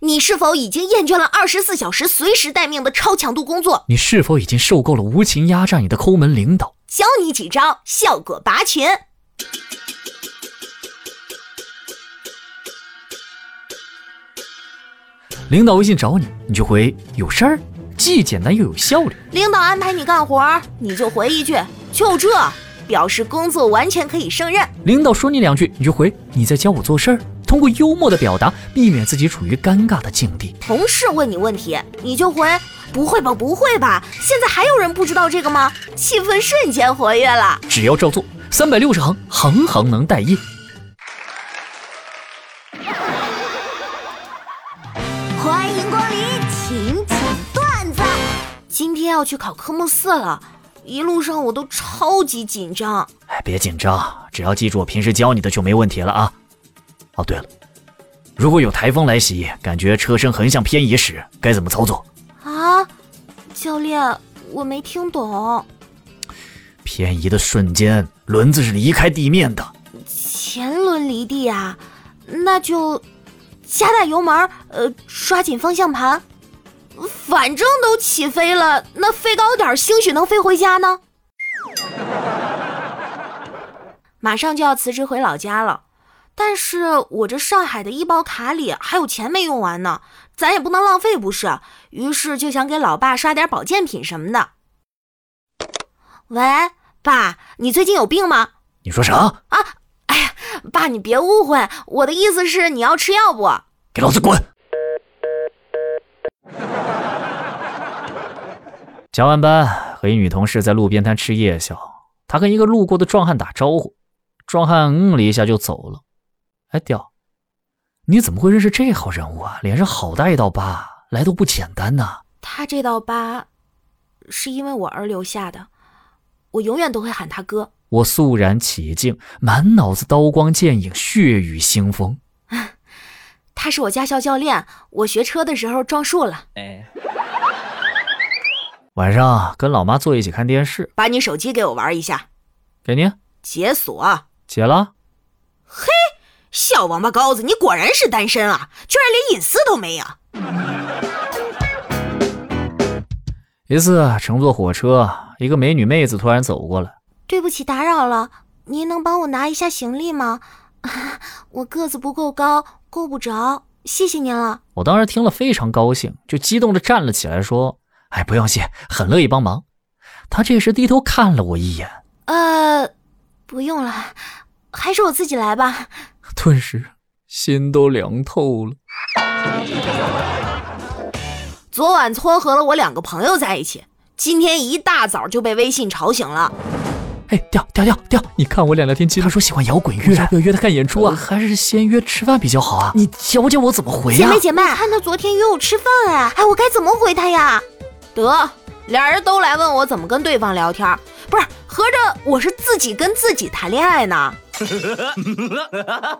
你是否已经厌倦了二十四小时随时待命的超强度工作？你是否已经受够了无情压榨你的抠门领导？教你几招，效果拔群。领导微信找你，你就回有事儿，既简单又有效率。领导安排你干活，你就回一句就这，表示工作完全可以胜任。领导说你两句，你就回你在教我做事儿。通过幽默的表达，避免自己处于尴尬的境地。同事问你问题，你就回不会吧，不会吧？现在还有人不知道这个吗？气氛瞬间活跃了。只要照做，三百六十行，行行能带业。欢迎光临，请讲段子。今天要去考科目四了，一路上我都超级紧张。哎，别紧张，只要记住我平时教你的就没问题了啊。哦，对了，如果有台风来袭，感觉车身横向偏移时，该怎么操作？啊，教练，我没听懂。偏移的瞬间，轮子是离开地面的。前轮离地啊，那就加大油门，呃，抓紧方向盘。反正都起飞了，那飞高点，兴许能飞回家呢。马上就要辞职回老家了。但是我这上海的医保卡里还有钱没用完呢，咱也不能浪费，不是？于是就想给老爸刷点保健品什么的。喂，爸，你最近有病吗？你说啥？啊？哎呀，爸，你别误会，我的意思是你要吃药不？给老子滚！加完班和一女同事在路边摊吃夜宵，她跟一个路过的壮汉打招呼，壮汉嗯了一下就走了。哎，屌！你怎么会认识这号人物啊？脸上好大一道疤，来头不简单呐。他这道疤，是因为我而留下的，我永远都会喊他哥。我肃然起敬，满脑子刀光剑影，血雨腥风。他是我驾校教练，我学车的时候撞树了。哎，晚上跟老妈坐一起看电视，把你手机给我玩一下。给你解锁，解了。嘿。小王八羔子，你果然是单身啊！居然连隐私都没有。一次乘坐火车，一个美女妹子突然走过来，对不起打扰了，您能帮我拿一下行李吗？我个子不够高，够不着，谢谢您了。我当时听了非常高兴，就激动的站了起来，说：“哎，不用谢，很乐意帮忙。”她这时低头看了我一眼，呃，不用了，还是我自己来吧。顿时心都凉透了。昨晚撮合了我两个朋友在一起，今天一大早就被微信吵醒了。哎，调调调调，你看我俩聊天记录，他说喜欢摇滚乐，要不要约他看演出啊？还是先约吃饭比较好啊？你教教我怎么回呀？姐妹姐妹，看他昨天约我吃饭哎，哎，我该怎么回他呀？得，俩人都来问我怎么跟对方聊天，不是，合着我是自己跟自己谈恋爱呢？呵呵呵呵呵呵